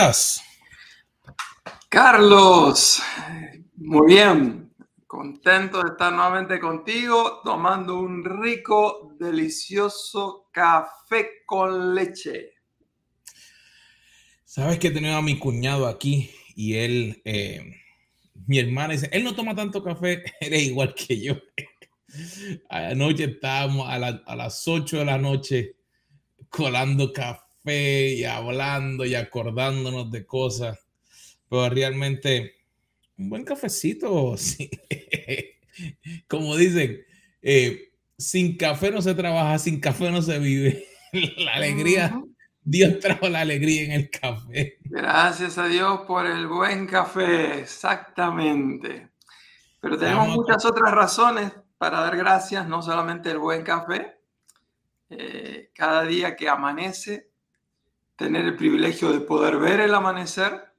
estás? Carlos, muy bien. Contento de estar nuevamente contigo tomando un rico, delicioso café con leche. Sabes que tenía a mi cuñado aquí y él, eh, mi hermana dice, él no toma tanto café, eres igual que yo. Anoche estábamos a, a las 8 de la noche colando café y hablando y acordándonos de cosas, pero realmente un buen cafecito, sí. como dicen, eh, sin café no se trabaja, sin café no se vive. La alegría, Dios trajo la alegría en el café. Gracias a Dios por el buen café, exactamente. Pero tenemos muchas otras razones para dar gracias, no solamente el buen café. Eh, cada día que amanece, tener el privilegio de poder ver el amanecer,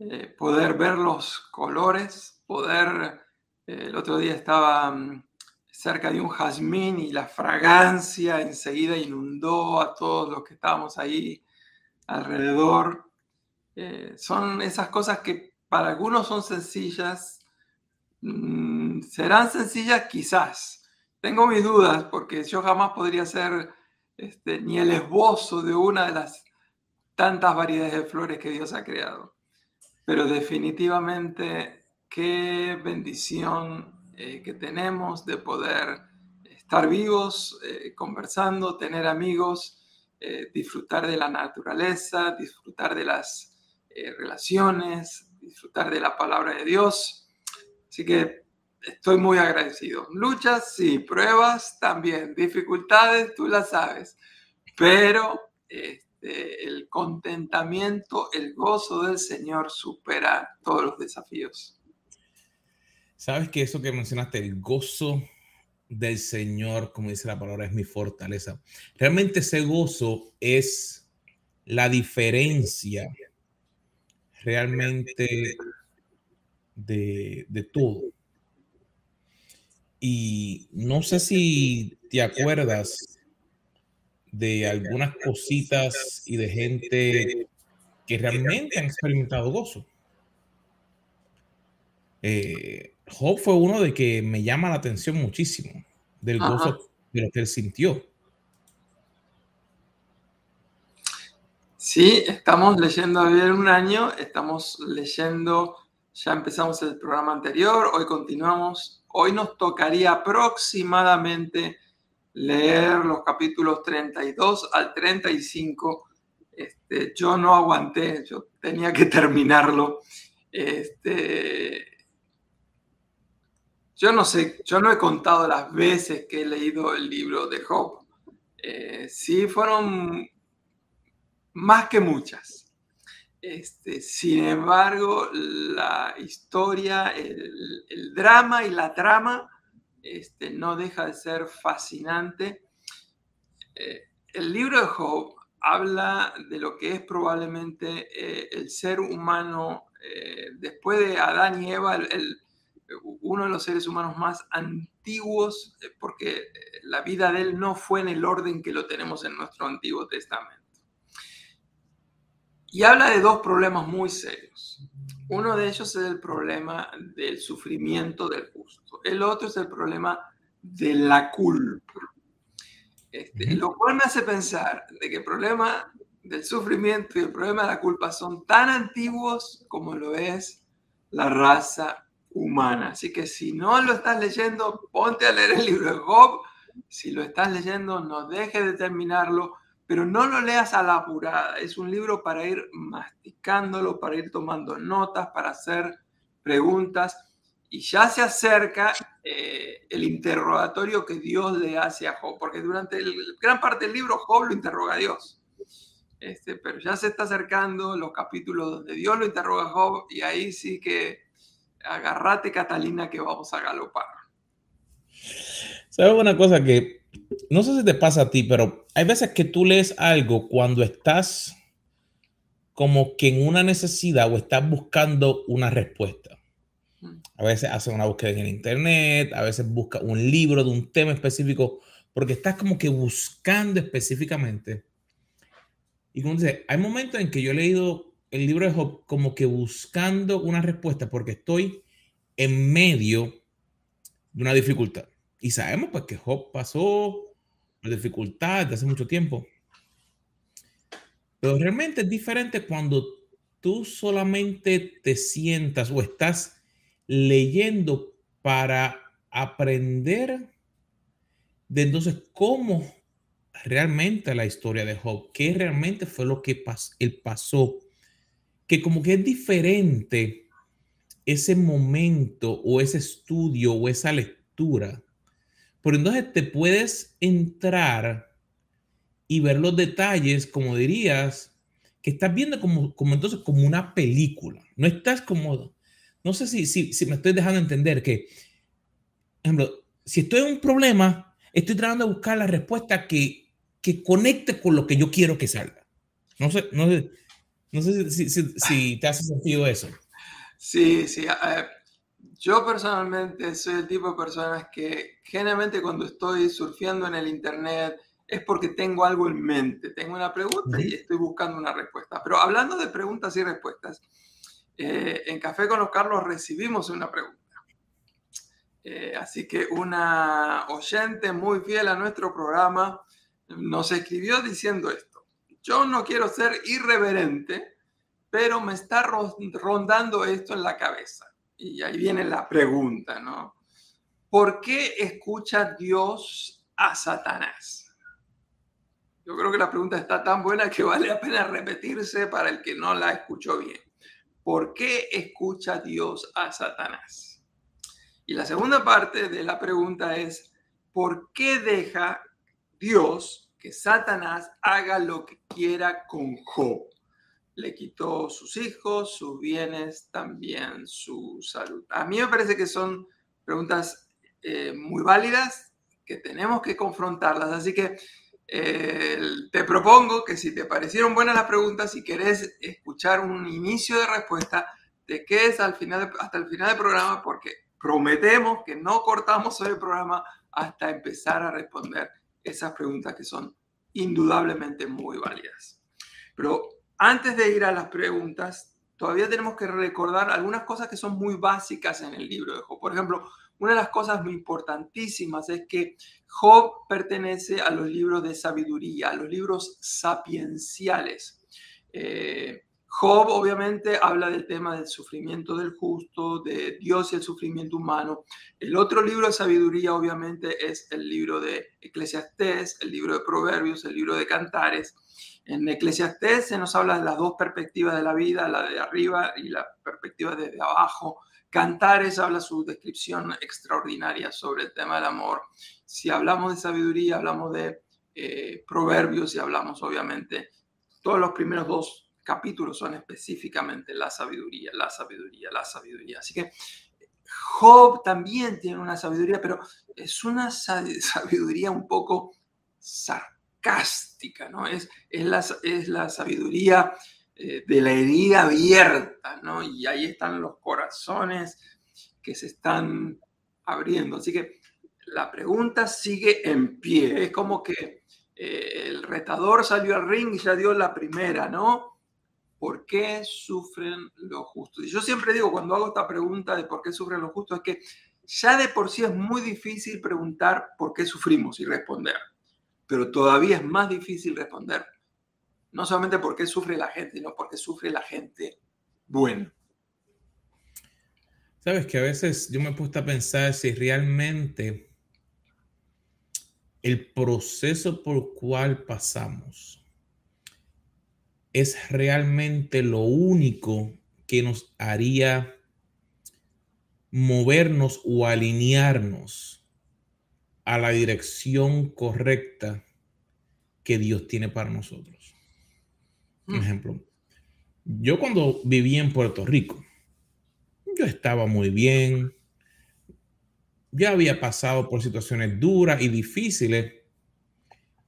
eh, poder ver los colores, poder... Eh, el otro día estaba mm, cerca de un jazmín y la fragancia enseguida inundó a todos los que estábamos ahí alrededor. Eh, son esas cosas que para algunos son sencillas, mm, serán sencillas quizás. Tengo mis dudas porque yo jamás podría ser este, ni el esbozo de una de las tantas variedades de flores que Dios ha creado. Pero definitivamente qué bendición eh, que tenemos de poder estar vivos, eh, conversando, tener amigos, eh, disfrutar de la naturaleza, disfrutar de las relaciones, disfrutar de la palabra de Dios. Así que estoy muy agradecido. Luchas, sí, pruebas también, dificultades, tú las sabes, pero el contentamiento, el gozo del Señor supera todos los desafíos. Sabes que eso que mencionaste, el gozo del Señor, como dice la palabra, es mi fortaleza. Realmente ese gozo es la diferencia realmente de, de todo. Y no sé si te acuerdas de algunas cositas y de gente que realmente han experimentado gozo. Eh, Job fue uno de que me llama la atención muchísimo, del gozo de lo que él sintió. Sí, estamos leyendo bien un año, estamos leyendo, ya empezamos el programa anterior, hoy continuamos, hoy nos tocaría aproximadamente leer los capítulos 32 al 35. Este, yo no aguanté, yo tenía que terminarlo. Este, yo no sé, yo no he contado las veces que he leído el libro de Job. Eh, sí, fueron más que muchas. Este, sin embargo, la historia, el, drama y la trama este, no deja de ser fascinante. Eh, el libro de Job habla de lo que es probablemente eh, el ser humano, eh, después de Adán y Eva, uno de los seres humanos más antiguos, porque la vida de él no fue en el orden que lo tenemos en nuestro Antiguo Testamento. Y habla de dos problemas muy serios. Uno de ellos es el problema del sufrimiento del justo. El otro es el problema de la culpa. Este, lo cual me hace pensar de que el problema del sufrimiento y el problema de la culpa son tan antiguos como lo es la raza humana. Así que si no lo estás leyendo, ponte a leer el libro de Job. Si lo estás leyendo, no dejes de terminarlo pero no lo leas a la apurada. Es un libro para ir masticándolo, para ir tomando notas, para hacer preguntas. Y ya se acerca eh, el interrogatorio que Dios le hace a Job, porque durante gran parte del libro Job lo interroga a Dios. Este, pero ya se está acercando los capítulos donde Dios lo interroga a Job y ahí sí que agarrate Catalina que vamos a galopar. ¿Sabes una cosa que no sé si te pasa a ti, pero hay veces que tú lees algo cuando estás como que en una necesidad o estás buscando una respuesta. A veces haces una búsqueda en internet, a veces buscas un libro de un tema específico, porque estás como que buscando específicamente. Y como dice, hay momentos en que yo he leído el libro de Job como que buscando una respuesta porque estoy en medio de una dificultad. Y sabemos pues que Job pasó por dificultad desde hace mucho tiempo. Pero realmente es diferente cuando tú solamente te sientas o estás leyendo para aprender de entonces cómo realmente la historia de Job, qué realmente fue lo que él pasó, que como que es diferente ese momento o ese estudio o esa lectura. Pero entonces te puedes entrar y ver los detalles, como dirías, que estás viendo como, como entonces como una película. No estás como, no sé si, si, si me estoy dejando entender que, ejemplo, si estoy en un problema, estoy tratando de buscar la respuesta que, que conecte con lo que yo quiero que salga. No sé, no sé, no sé si, si, si te hace sentido eso. Sí, sí. Yo personalmente soy el tipo de personas que generalmente cuando estoy surfeando en el Internet es porque tengo algo en mente, tengo una pregunta y estoy buscando una respuesta. Pero hablando de preguntas y respuestas, eh, en Café con los Carlos recibimos una pregunta. Eh, así que una oyente muy fiel a nuestro programa nos escribió diciendo esto. Yo no quiero ser irreverente, pero me está rondando esto en la cabeza. Y ahí viene la pregunta, ¿no? ¿Por qué escucha Dios a Satanás? Yo creo que la pregunta está tan buena que vale la pena repetirse para el que no la escuchó bien. ¿Por qué escucha Dios a Satanás? Y la segunda parte de la pregunta es, ¿por qué deja Dios que Satanás haga lo que quiera con Job? Le quitó sus hijos, sus bienes, también su salud. A mí me parece que son preguntas eh, muy válidas que tenemos que confrontarlas. Así que eh, te propongo que si te parecieron buenas las preguntas, si querés escuchar un inicio de respuesta, te quedes al hasta el final del programa porque prometemos que no cortamos el programa hasta empezar a responder esas preguntas que son indudablemente muy válidas. Pero antes de ir a las preguntas, todavía tenemos que recordar algunas cosas que son muy básicas en el libro de Job. Por ejemplo, una de las cosas muy importantísimas es que Job pertenece a los libros de sabiduría, a los libros sapienciales. Eh, Job obviamente habla del tema del sufrimiento del justo, de Dios y el sufrimiento humano. El otro libro de sabiduría obviamente es el libro de Eclesiastés, el libro de Proverbios, el libro de Cantares. En Eclesiastés se nos habla de las dos perspectivas de la vida, la de arriba y la perspectiva desde abajo. Cantares habla su descripción extraordinaria sobre el tema del amor. Si hablamos de sabiduría, hablamos de eh, proverbios y hablamos obviamente, todos los primeros dos capítulos son específicamente la sabiduría, la sabiduría, la sabiduría. Así que Job también tiene una sabiduría, pero es una sabiduría un poco sarcástica ¿no? Es, es, la, es la sabiduría eh, de la herida abierta, ¿no? Y ahí están los corazones que se están abriendo. Así que la pregunta sigue en pie. Es como que eh, el retador salió al ring y ya dio la primera, ¿no? ¿Por qué sufren los justos? Y yo siempre digo, cuando hago esta pregunta de por qué sufren los justos, es que ya de por sí es muy difícil preguntar por qué sufrimos y responder pero todavía es más difícil responder. No solamente por qué sufre la gente, sino porque sufre la gente buena. Sabes que a veces yo me he puesto a pensar si realmente el proceso por cual pasamos es realmente lo único que nos haría movernos o alinearnos a la dirección correcta que Dios tiene para nosotros. Por mm. ejemplo, yo cuando vivía en Puerto Rico, yo estaba muy bien, ya había pasado por situaciones duras y difíciles,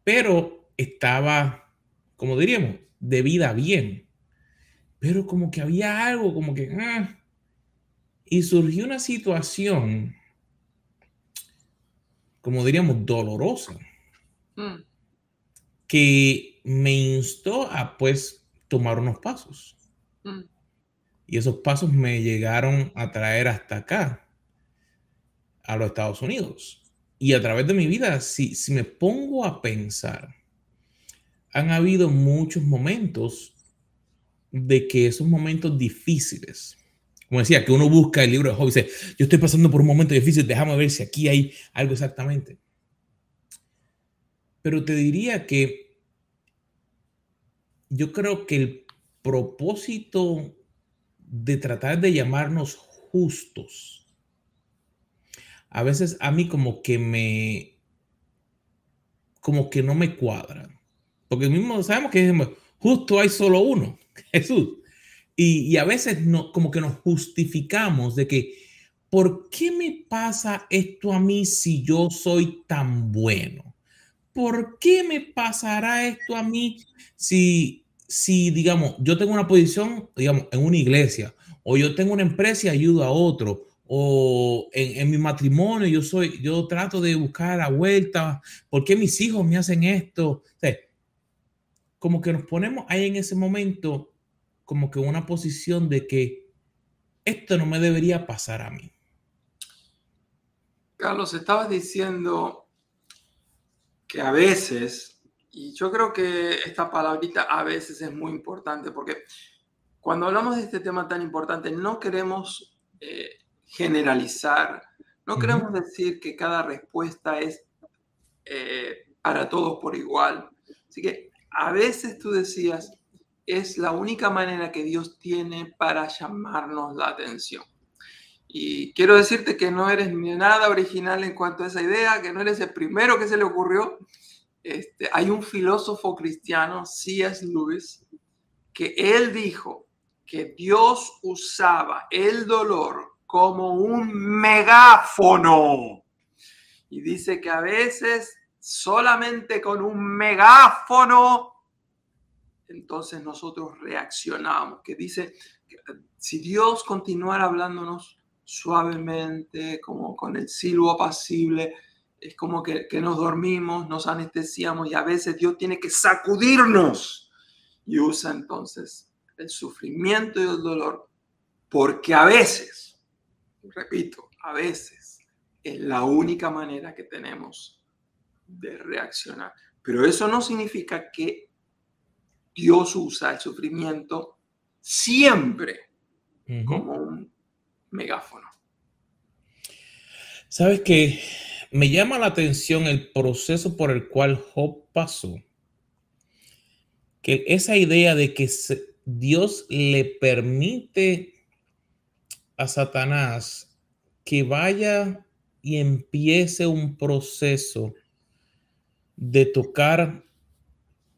pero estaba, como diríamos, de vida bien. Pero como que había algo, como que... Ah, y surgió una situación como diríamos, dolorosa, mm. que me instó a pues tomar unos pasos. Mm. Y esos pasos me llegaron a traer hasta acá, a los Estados Unidos. Y a través de mi vida, si, si me pongo a pensar, han habido muchos momentos de que esos momentos difíciles, como decía, que uno busca el libro de Job y dice, yo estoy pasando por un momento difícil, déjame ver si aquí hay algo exactamente. Pero te diría que yo creo que el propósito de tratar de llamarnos justos, a veces a mí como que me, como que no me cuadra. Porque mismo sabemos que justo hay solo uno, Jesús. Y, a veces no, como que nos justificamos de que, ¿por qué me pasa esto a mí si yo soy tan bueno? ¿Por qué me pasará esto a mí si, si, digamos, yo tengo una posición, digamos, en una iglesia, o yo tengo una empresa y ayudo a otro, o en, mi matrimonio yo soy, yo trato de buscar la vuelta, ¿por qué mis hijos me hacen esto? como que nos ponemos ahí en ese momento como que una posición de que esto no me debería pasar a mí. Carlos, estabas diciendo que a veces, y yo creo que esta palabrita a veces es muy importante, porque cuando hablamos de este tema tan importante, no queremos eh, generalizar, no queremos decir que cada respuesta es eh, para todos por igual. Así que a veces tú decías, es la única manera que Dios tiene para llamarnos la atención. Y quiero decirte que no eres ni nada original en cuanto a esa idea, que no eres el primero que se le ocurrió. Este, hay un filósofo cristiano, C.S. Lewis, que él dijo que Dios usaba el dolor como un megáfono. Y dice que a veces solamente con un megáfono entonces nosotros reaccionamos, que dice, que si Dios continuara hablándonos suavemente, como con el silbo apacible, es como que, que nos dormimos, nos anestesiamos y a veces Dios tiene que sacudirnos y usa entonces el sufrimiento y el dolor, porque a veces, repito, a veces es la única manera que tenemos de reaccionar. Pero eso no significa que Dios usa el sufrimiento siempre como un megáfono. Sabes que me llama la atención el proceso por el cual Job pasó. Que esa idea de que Dios le permite a Satanás que vaya y empiece un proceso de tocar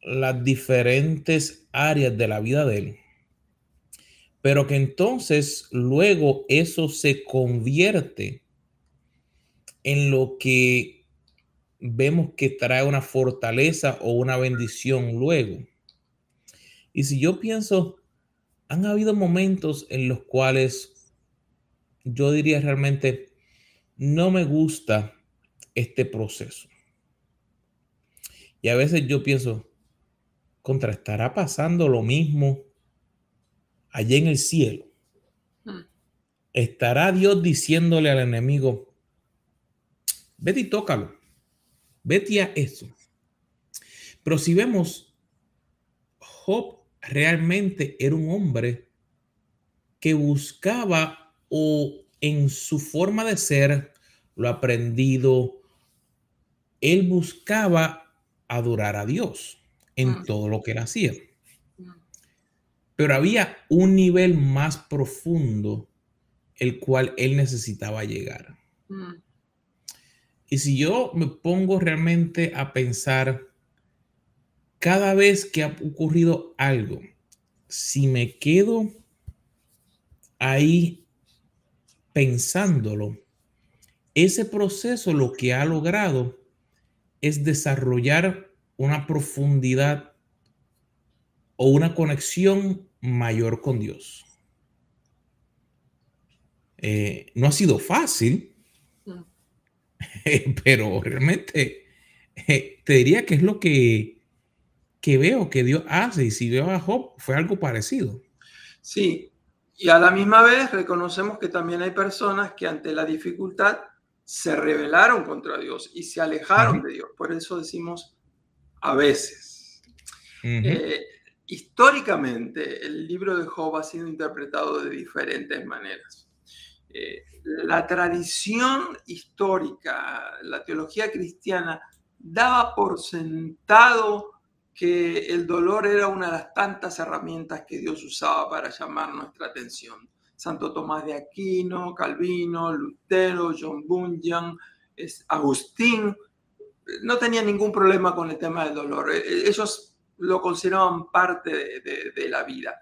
las diferentes áreas de la vida de él, pero que entonces luego eso se convierte en lo que vemos que trae una fortaleza o una bendición luego. Y si yo pienso, han habido momentos en los cuales yo diría realmente, no me gusta este proceso. Y a veces yo pienso, contra estará pasando lo mismo allá en el cielo. Hmm. Estará Dios diciéndole al enemigo, vete y tócalo, vete a eso. Pero si vemos, Job realmente era un hombre que buscaba o en su forma de ser, lo aprendido, él buscaba adorar a Dios en todo lo que él hacía. Pero había un nivel más profundo el cual él necesitaba llegar. Y si yo me pongo realmente a pensar, cada vez que ha ocurrido algo, si me quedo ahí pensándolo, ese proceso lo que ha logrado es desarrollar una profundidad o una conexión mayor con Dios. Eh, no ha sido fácil, pero realmente eh, te diría que es lo que, que veo que Dios hace y si veo a Job fue algo parecido. Sí, y a la misma vez reconocemos que también hay personas que ante la dificultad se rebelaron contra Dios y se alejaron de Dios. Por eso decimos a veces. Eh, históricamente, el libro de Job ha sido interpretado de diferentes maneras. Eh, la tradición histórica, la teología cristiana, daba por sentado que el dolor era una de las tantas herramientas que Dios usaba para llamar nuestra atención. Santo Tomás de Aquino, Calvino, Lutero, John Bunyan, Agustín, no tenían ningún problema con el tema del dolor. E, e, ellos lo consideraban parte de, la vida.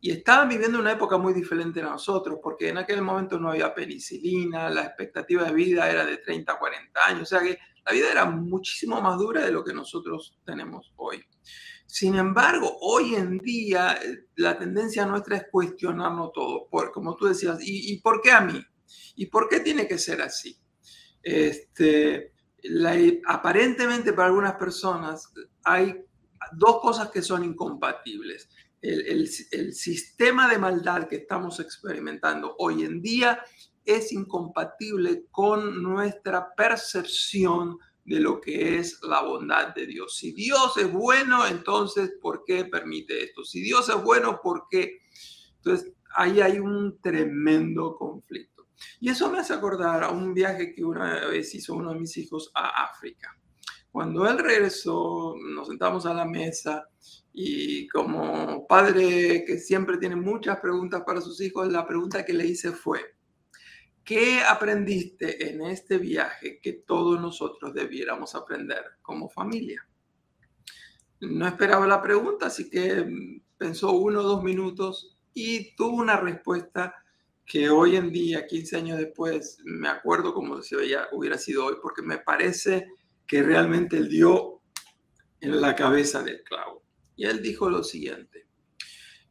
Y estaban viviendo una época muy diferente a nosotros, porque en aquel momento no había penicilina, la expectativa de vida era de 30 40 años, o sea que la vida era muchísimo más dura de lo que nosotros tenemos hoy. Sin embargo, hoy en día eh, la tendencia nuestra es cuestionarnos todo, por, como tú decías, ¿y, por qué a mí? ¿Y por qué tiene que ser así? Este, aparentemente para algunas personas hay dos cosas que son incompatibles. el, sistema de maldad que estamos experimentando hoy en día es incompatible con nuestra percepción de lo que es la bondad de Dios. Si Dios es bueno, entonces, ¿por qué permite esto? Si Dios es bueno, ¿por qué? Entonces, ahí hay un tremendo conflicto. Y eso me hace acordar a un viaje que una vez hizo uno de mis hijos a África. Cuando él regresó, nos sentamos a la mesa y como padre que siempre tiene muchas preguntas para sus hijos, la pregunta que le hice fue, ¿Qué aprendiste en este viaje que todos nosotros debiéramos aprender como familia? No esperaba la pregunta, así que mm, pensó uno o dos minutos y tuvo una respuesta que hoy en día, 15 años después, me acuerdo como si hubiera sido hoy, porque me parece que realmente él dio en la cabeza del clavo. Y él dijo lo siguiente,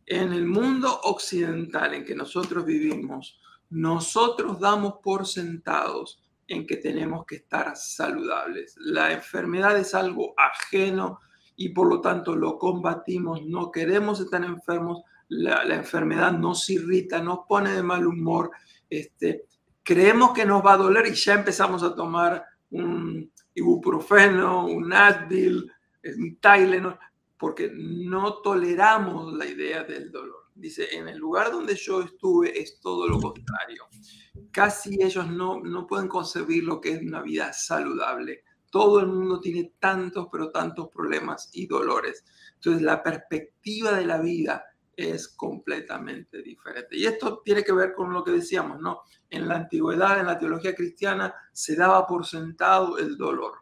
en el mundo occidental en que nosotros vivimos, nosotros damos por sentados en que tenemos que estar saludables. La enfermedad es algo ajeno y por lo tanto lo combatimos, no queremos estar enfermos, la, enfermedad nos irrita, nos pone de mal humor, este, creemos que nos va a doler y ya empezamos a tomar un ibuprofeno, un Advil, un Tylenol, porque no toleramos la idea del dolor. Dice, en el lugar donde yo estuve es todo lo contrario. Casi ellos no, no pueden concebir lo que es una vida saludable. Todo el mundo tiene tantos, pero tantos problemas y dolores. Entonces la perspectiva de la vida es completamente diferente. Y esto tiene que ver con lo que decíamos, ¿no? En la antigüedad, en la teología cristiana, se daba por sentado el dolor.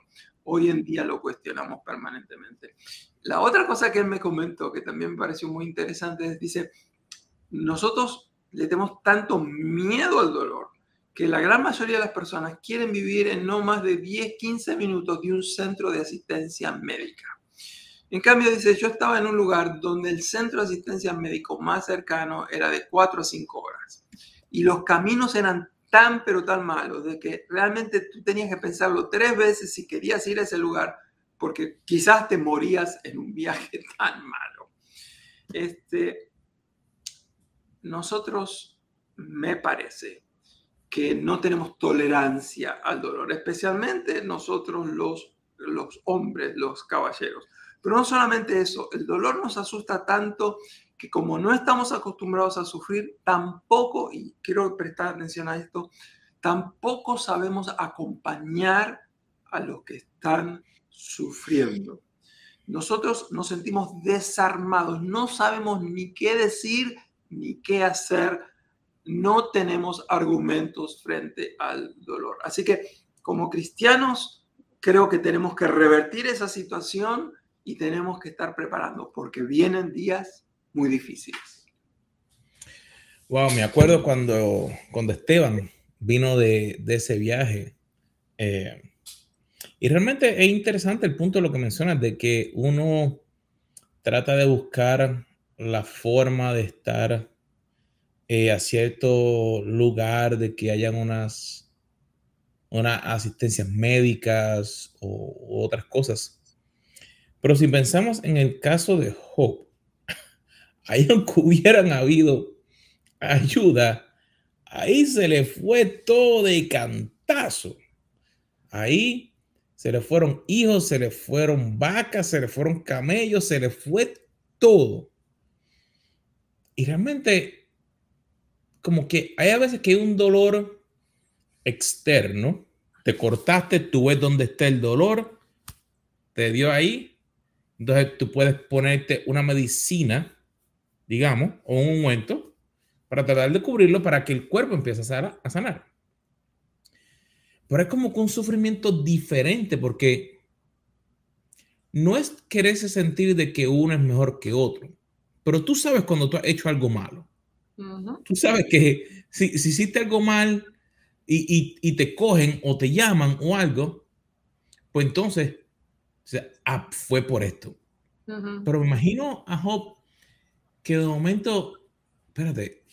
Hoy en día lo cuestionamos permanentemente. La otra cosa que él me comentó, que también me pareció muy interesante, es, dice, nosotros le tenemos tanto miedo al dolor que la gran mayoría de las personas quieren vivir en no más de 10, 15 minutos de un centro de asistencia médica. En cambio, dice, yo estaba en un lugar donde el centro de asistencia médico más cercano era de 4 a 5 horas. Y los caminos eran tan, pero tan malos, de que realmente tú tenías que pensarlo tres veces si querías ir a ese lugar porque quizás te morías en un viaje tan malo. Este, nosotros, me parece, que no tenemos tolerancia al dolor, especialmente nosotros los, los hombres, los caballeros. Pero no solamente eso, el dolor nos asusta tanto que como no estamos acostumbrados a sufrir, tampoco, y quiero prestar atención a esto, tampoco sabemos acompañar a los que están sufriendo. Nosotros nos sentimos desarmados, no sabemos ni qué decir ni qué hacer, no tenemos argumentos frente al dolor. Así que como cristianos creo que tenemos que revertir esa situación y tenemos que estar preparando porque vienen días muy difíciles. Wow, me acuerdo cuando, cuando Esteban vino de, ese viaje. Eh, y realmente es interesante el punto de lo que mencionas, de que uno trata de buscar la forma de estar eh, a cierto lugar, de que hayan unas, unas asistencias médicas o, otras cosas. Pero si pensamos en el caso de Job, ahí aunque hubieran habido ayuda, ahí se le fue todo de cantazo. Ahí se le fueron hijos, se le fueron vacas, se le fueron camellos, se le fue todo. Y realmente, como que hay a veces que hay un dolor externo. Te cortaste, tú ves dónde está el dolor, te dio ahí. Entonces tú puedes ponerte una medicina, digamos, o un ungüento para tratar de cubrirlo para que el cuerpo empiece a sanar. Pero es como que un sufrimiento diferente porque no es quererse sentir de que uno es mejor que otro, pero tú sabes cuando tú has hecho algo malo. Tú sabes que si, si, hiciste algo mal y, te cogen o te llaman o algo, pues entonces ah, fue por esto. Pero me imagino a Job que de momento, espérate,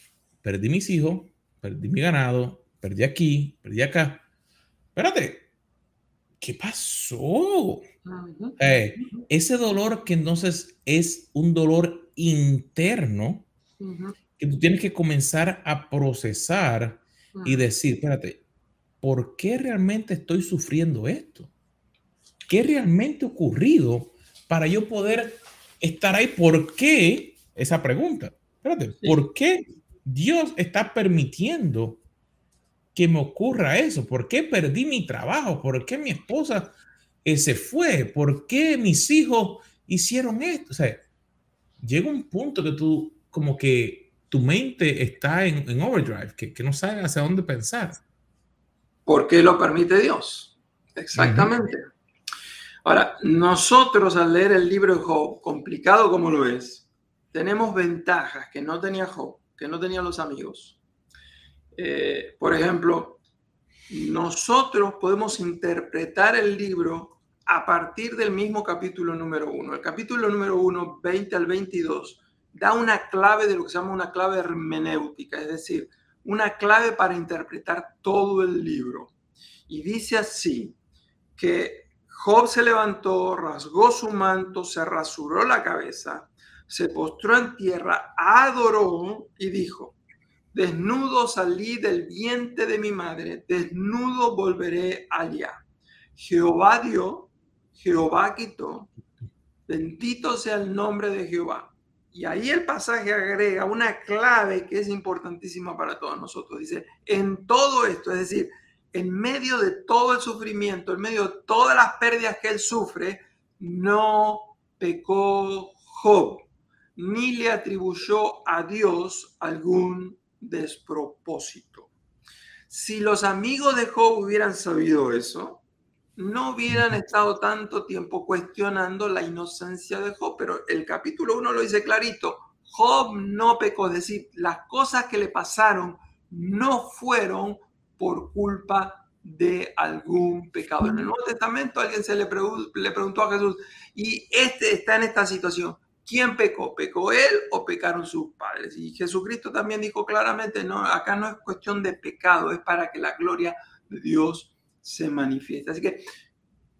perdí mis hijos, perdí mi ganado, perdí aquí, perdí acá. Espérate, ¿qué pasó? Eh, ese dolor que entonces es un dolor interno que tú tienes que comenzar a procesar y decir, espérate, ¿por qué realmente estoy sufriendo esto? ¿Qué realmente ha ocurrido para yo poder estar ahí? ¿Por qué? Esa pregunta. Espérate, ¿por qué Dios está permitiendo que me ocurra eso? ¿Por qué perdí mi trabajo? ¿Por qué mi esposa eh, se fue? ¿Por qué mis hijos hicieron esto? O sea, llega un punto que tú, como que tu mente está en, overdrive, que, no sabe hacia dónde pensar. ¿Por qué lo permite Dios? Exactamente. Ahora, nosotros al leer el libro de Job, complicado como lo es, tenemos ventajas que no tenía Job, que no tenían los amigos. Eh, por ejemplo, nosotros podemos interpretar el libro a partir del mismo capítulo número uno. El capítulo número uno, 20 al 22, da una clave de lo que se llama una clave hermenéutica, es decir, una clave para interpretar todo el libro. Y dice así, que Job se levantó, rasgó su manto, se rasuró la cabeza, se postró en tierra, adoró y dijo, desnudo salí del vientre de mi madre, desnudo volveré allá. Jehová dio, Jehová quitó, bendito sea el nombre de Jehová. Y ahí el pasaje agrega una clave que es importantísima para todos nosotros. Dice, en todo esto, es decir, en medio de todo el sufrimiento, en medio de todas las pérdidas que él sufre, no pecó Job ni le atribuyó a Dios algún despropósito. Si los amigos de Job hubieran sabido eso, no hubieran estado tanto tiempo cuestionando la inocencia de Job, pero el capítulo 1 lo dice clarito, Job no pecó, es decir, las cosas que le pasaron no fueron por culpa de algún pecado. En el Nuevo Testamento alguien se le, le preguntó a Jesús, y este está en esta situación, ¿Quién pecó? ¿Pecó él o pecaron sus padres? Y Jesucristo también dijo claramente, no, acá no es cuestión de pecado, es para que la gloria de Dios se manifieste. Así que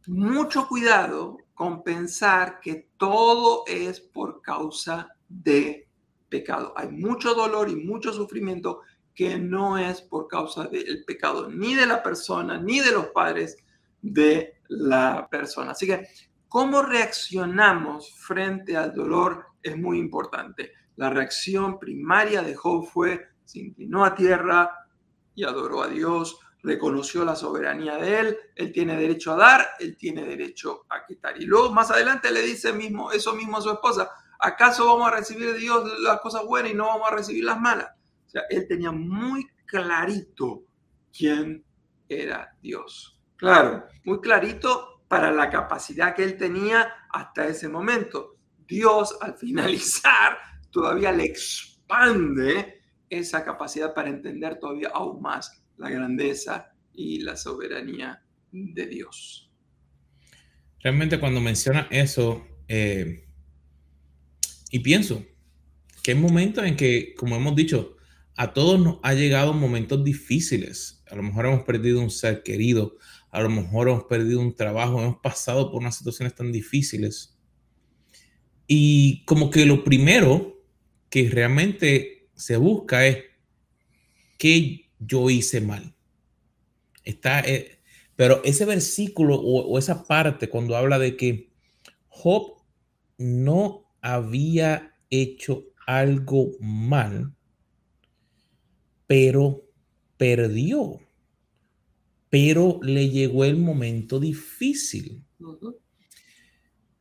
mucho cuidado con pensar que todo es por causa de pecado. Hay mucho dolor y mucho sufrimiento que no es por causa del pecado, ni de la persona, ni de los padres de la persona. Así que Cómo reaccionamos frente al dolor es muy importante. La reacción primaria de Job fue, se inclinó a tierra y adoró a Dios, reconoció la soberanía de él, él tiene derecho a dar, él tiene derecho a quitar. Y luego más adelante le dice mismo, eso mismo a su esposa, ¿acaso vamos a recibir de Dios las cosas buenas y no vamos a recibir las malas? O sea, él tenía muy clarito quién era Dios. Claro, muy clarito para la capacidad que él tenía hasta ese momento. Dios al finalizar todavía le expande esa capacidad para entender todavía aún más la grandeza y la soberanía de Dios. Realmente cuando menciona eso, eh, y pienso que hay momentos en que, como hemos dicho, a todos nos ha llegado momentos difíciles. A lo mejor hemos perdido un ser querido, a lo mejor hemos perdido un trabajo, hemos pasado por unas situaciones tan difíciles. Y como que lo primero que realmente se busca es qué yo hice mal. Está, eh, pero ese versículo o, esa parte cuando habla de que Job no había hecho algo mal, pero perdió, pero le llegó el momento difícil.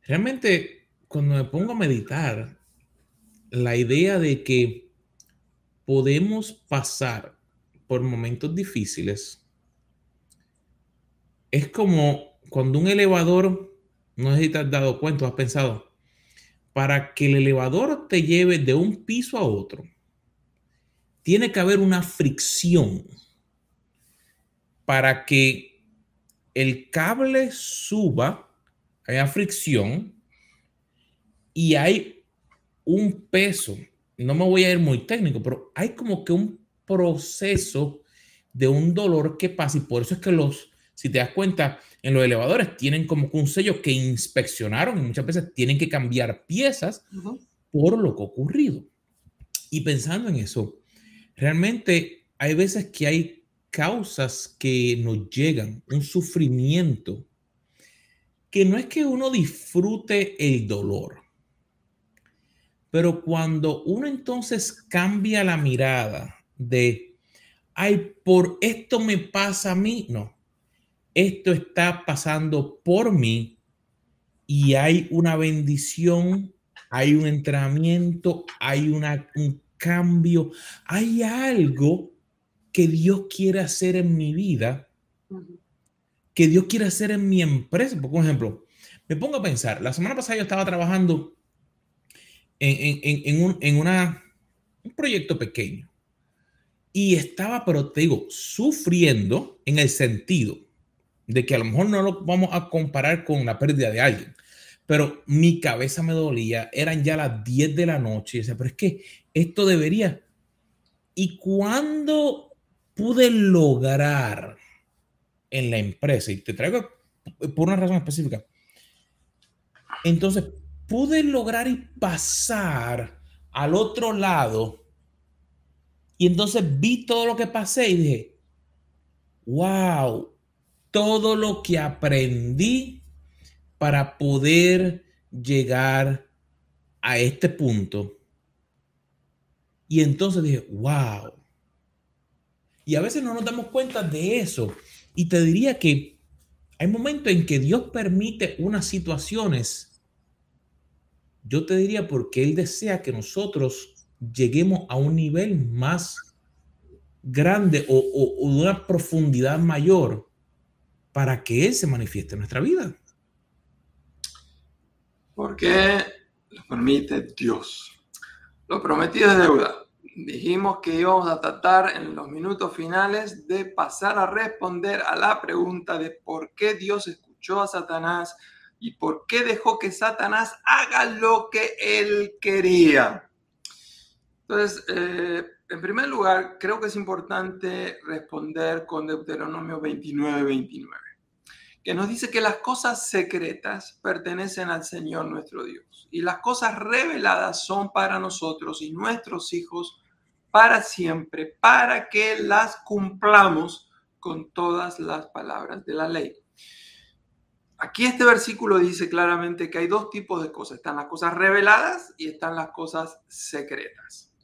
Realmente cuando me pongo a meditar, la idea de que podemos pasar por momentos difíciles es como cuando un elevador, no sé si te has dado cuenta, has pensado, para que el elevador te lleve de un piso a otro, tiene que haber una fricción para que el cable suba, haya fricción, y hay un peso, no me voy a ir muy técnico, pero hay como que un proceso de un dolor que pasa y por eso es que los, si te das cuenta, en los elevadores tienen como que un sello que inspeccionaron y muchas veces tienen que cambiar piezas por lo que ha ocurrido. Y pensando en eso, realmente hay veces que hay causas que nos llegan, un sufrimiento, que no es que uno disfrute el dolor, pero cuando uno entonces cambia la mirada de, ay, por esto me pasa a mí, no, esto está pasando por mí y hay una bendición, hay un entrenamiento, hay una, un cambio, hay algo que Dios quiere hacer en mi vida, que Dios quiere hacer en mi empresa. Por ejemplo, me pongo a pensar, la semana pasada yo estaba trabajando en, un, en una, un proyecto pequeño. Y estaba, pero te digo, sufriendo en el sentido de que a lo mejor no lo vamos a comparar con la pérdida de alguien, pero mi cabeza me dolía, eran ya las 10 de la noche, y decía, pero es que esto debería. Y cuando pude lograr en la empresa, y te traigo por una razón específica, entonces pude lograr y pasar al otro lado. Y entonces vi todo lo que pasé y dije, wow, todo lo que aprendí para poder llegar a este punto. Y entonces dije, wow. Y a veces no nos damos cuenta de eso. Y te diría que hay momentos en que Dios permite unas situaciones yo te diría porque Él desea que nosotros lleguemos a un nivel más grande o, o, una profundidad mayor para que Él se manifieste en nuestra vida. Porque lo permite Dios. Lo prometido es deuda. Dijimos que íbamos a tratar en los minutos finales de pasar a responder a la pregunta de por qué Dios escuchó a Satanás y por qué dejó que Satanás haga lo que él quería. Entonces, eh, en primer lugar, creo que es importante responder con Deuteronomio 29, 29, que nos dice que las cosas secretas pertenecen al Señor nuestro Dios y las cosas reveladas son para nosotros y nuestros hijos para siempre, para que las cumplamos con todas las palabras de la ley. Aquí este versículo dice claramente que hay dos tipos de cosas. Están las cosas reveladas y están las cosas secretas.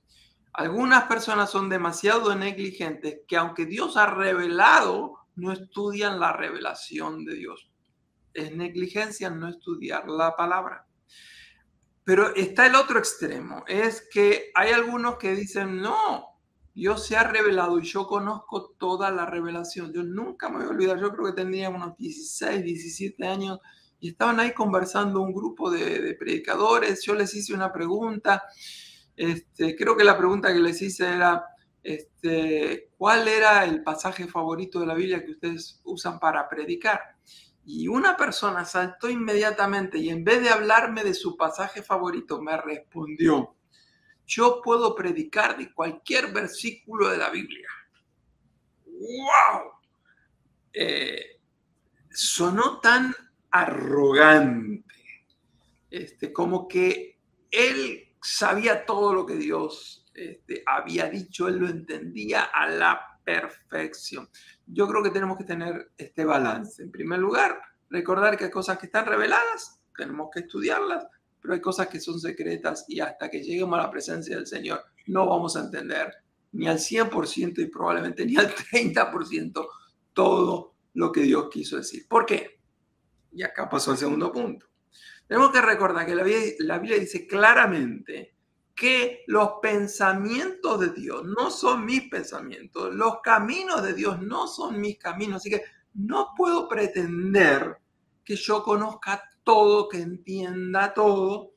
Algunas personas son demasiado negligentes que aunque Dios ha revelado, no estudian la revelación de Dios. Es negligencia no estudiar la palabra. Pero está el otro extremo, es que hay algunos que dicen, no, Dios se ha revelado y yo conozco toda la revelación. Yo nunca me voy a olvidar, yo creo que tenía unos 16, 17 años y estaban ahí conversando un grupo de, predicadores. Yo les hice una pregunta. Este, creo que la pregunta que les hice era, este, ¿cuál era el pasaje favorito de la Biblia que ustedes usan para predicar? Y una persona saltó inmediatamente y en vez de hablarme de su pasaje favorito, me respondió, yo puedo predicar de cualquier versículo de la Biblia. ¡Wow! Eh, sonó tan arrogante, este, como que él sabía todo lo que Dios este, había dicho, él lo entendía a la perfección. Yo creo que tenemos que tener este balance. En primer lugar, recordar que hay cosas que están reveladas, tenemos que estudiarlas, pero hay cosas que son secretas y hasta que lleguemos a la presencia del Señor no vamos a entender ni al 100% y probablemente ni al 30% todo lo que Dios quiso decir. ¿Por qué? Y acá pasó el segundo punto. Tenemos que recordar que la Biblia, dice claramente que los pensamientos de Dios no son mis pensamientos, los caminos de Dios no son mis caminos, así que no puedo pretender que yo conozca todo, que entienda todo,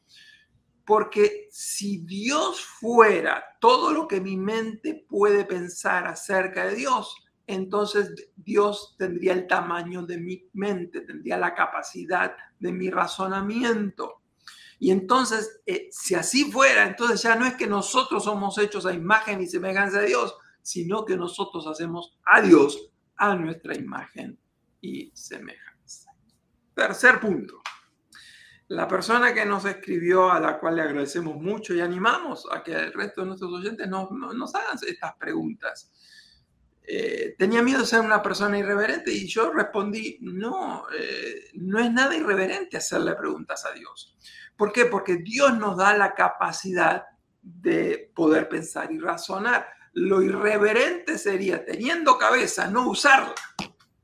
porque si Dios fuera todo lo que mi mente puede pensar acerca de Dios, entonces Dios tendría el tamaño de mi mente, tendría la capacidad de mi razonamiento. Y entonces, eh, si así fuera, entonces ya no es que nosotros somos hechos a imagen y semejanza de Dios, sino que nosotros hacemos a Dios a nuestra imagen y semejanza. Tercer punto. La persona que nos escribió, a la cual le agradecemos mucho y animamos a que el resto de nuestros oyentes nos, nos hagan estas preguntas. Eh, tenía miedo de ser una persona irreverente y yo respondí, no, eh, no es nada irreverente hacerle preguntas a Dios. ¿Por qué? Porque Dios nos da la capacidad de poder pensar y razonar. Lo irreverente sería, teniendo cabeza, no usarla.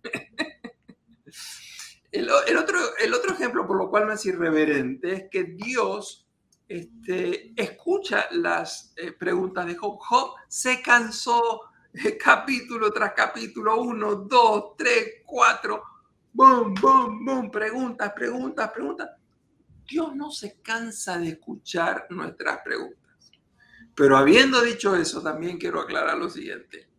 El, otro, el otro ejemplo por lo cual no es irreverente es que Dios este, escucha las eh, preguntas de Job. Job se cansó capítulo tras capítulo, uno, dos, tres, cuatro, boom, boom, boom, preguntas, preguntas, preguntas. Dios no se cansa de escuchar nuestras preguntas. Pero habiendo dicho eso, también quiero aclarar lo siguiente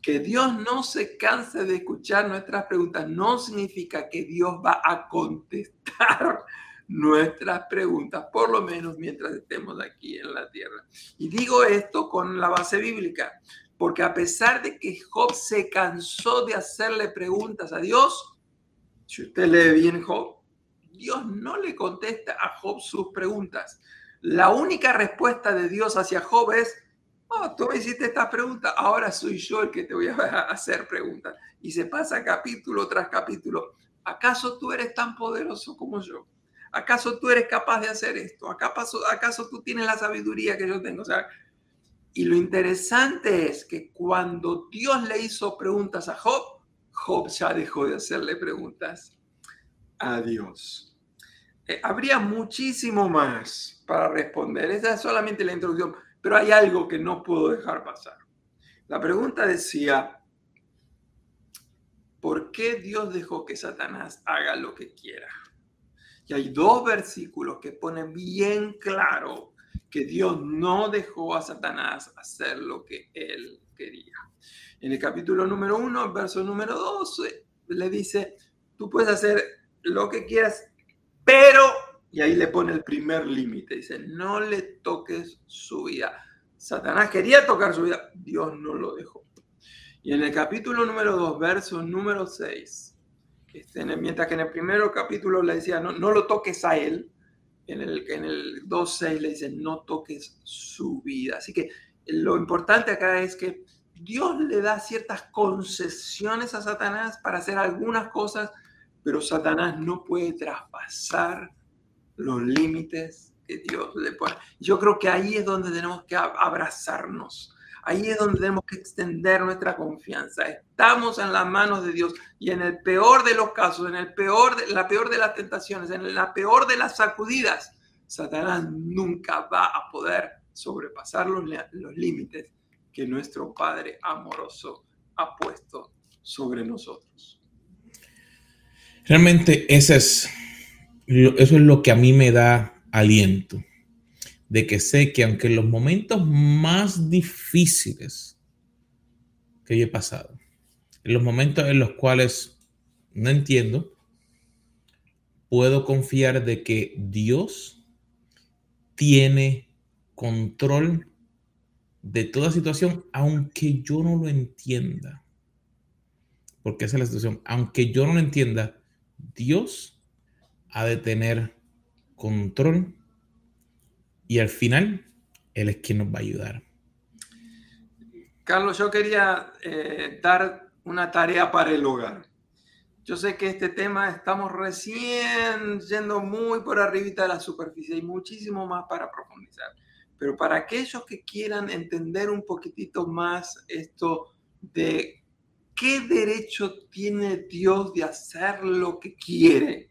que Dios no se canse de escuchar nuestras preguntas no significa que Dios va a contestar nuestras preguntas, por lo menos mientras estemos aquí en la tierra. Y digo esto con la base bíblica, porque a pesar de que Job se cansó de hacerle preguntas a Dios, si usted lee bien Job, Dios no le contesta a Job sus preguntas. La única respuesta de Dios hacia Job es, oh, tú me hiciste esta pregunta, ahora soy yo el que te voy a hacer preguntas. Y se pasa capítulo tras capítulo. ¿Acaso tú eres tan poderoso como yo? ¿Acaso tú eres capaz de hacer esto? ¿Acaso, acaso tú tienes la sabiduría que yo tengo? O sea, y lo interesante es que cuando Dios le hizo preguntas a Job, Job ya dejó de hacerle preguntas a Dios. Eh, habría muchísimo más para responder. Esa es solamente la introducción. Pero hay algo que no puedo dejar pasar. La pregunta decía, ¿por qué Dios dejó que Satanás haga lo que quiera? Y hay dos versículos que ponen bien claro que Dios no dejó a Satanás hacer lo que él quería. En el capítulo número uno, verso número 12, le dice, tú puedes hacer lo que quieras, pero y ahí le pone el primer límite. Dice, no le toques su vida. Satanás quería tocar su vida, Dios no lo dejó. Y en el capítulo número 2, verso número 6, este, mientras que en el primer capítulo le decía, no, no lo toques a él, en el, en el 2.6 le dice, no toques su vida. Así que lo importante acá es que Dios le da ciertas concesiones a Satanás para hacer algunas cosas, pero Satanás no puede traspasar los límites que Dios le pone. Yo creo que ahí es donde tenemos que abrazarnos. Ahí es donde tenemos que extender nuestra confianza. Estamos en las manos de Dios y en el peor de los casos, en el peor de, la peor de las tentaciones, en la peor de las sacudidas, Satanás nunca va a poder sobrepasar los, los límites que nuestro Padre amoroso ha puesto sobre nosotros. Realmente ese es eso es lo que a mí me da aliento, de que sé que aunque en los momentos más difíciles que yo he pasado, en los momentos en los cuales no entiendo, puedo confiar de que Dios tiene control de toda situación, aunque yo no lo entienda. Porque esa es la situación. Aunque yo no lo entienda, Dios ha de tener control y al final Él es quien nos va a ayudar. Carlos, yo quería eh, dar una tarea para el hogar. Yo sé que este tema estamos recién yendo muy por arribita de la superficie y muchísimo más para profundizar. Pero para aquellos que quieran entender un poquitito más esto de qué derecho tiene Dios de hacer lo que quiere,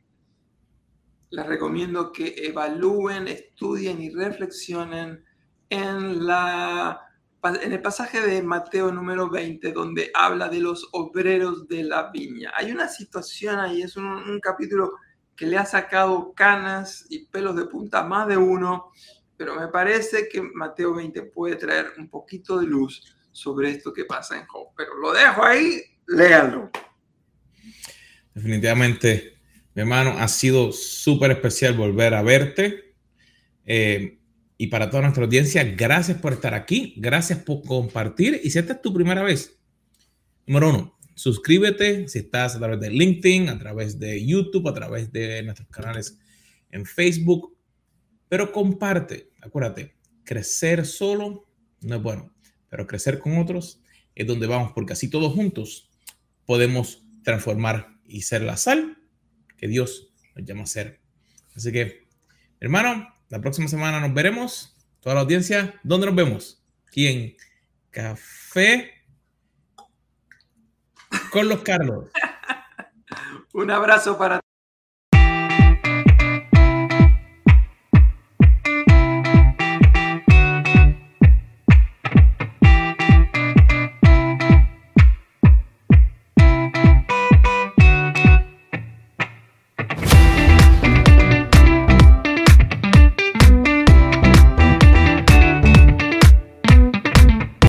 les recomiendo que evalúen, estudien y reflexionen en, la, en el pasaje de Mateo número 20, donde habla de los obreros de la viña. Hay una situación ahí, es un, un capítulo que le ha sacado canas y pelos de punta más de uno, pero me parece que Mateo 20 puede traer un poquito de luz sobre esto que pasa en Job. Pero lo dejo ahí, léanlo. Definitivamente, mi hermano, ha sido súper especial volver a verte. Eh, y para toda nuestra audiencia, gracias por estar aquí, gracias por compartir. Y si esta es tu primera vez, número uno, suscríbete si estás a través de LinkedIn, a través de YouTube, a través de nuestros canales en Facebook, pero comparte acuérdate, crecer solo no es bueno, pero crecer con otros es donde vamos, porque así todos juntos podemos transformar y ser la sal que Dios nos llama a ser. Así que, hermano, la próxima semana nos veremos. Toda la audiencia, ¿dónde nos vemos? Aquí en Café con los Carlos. Un abrazo para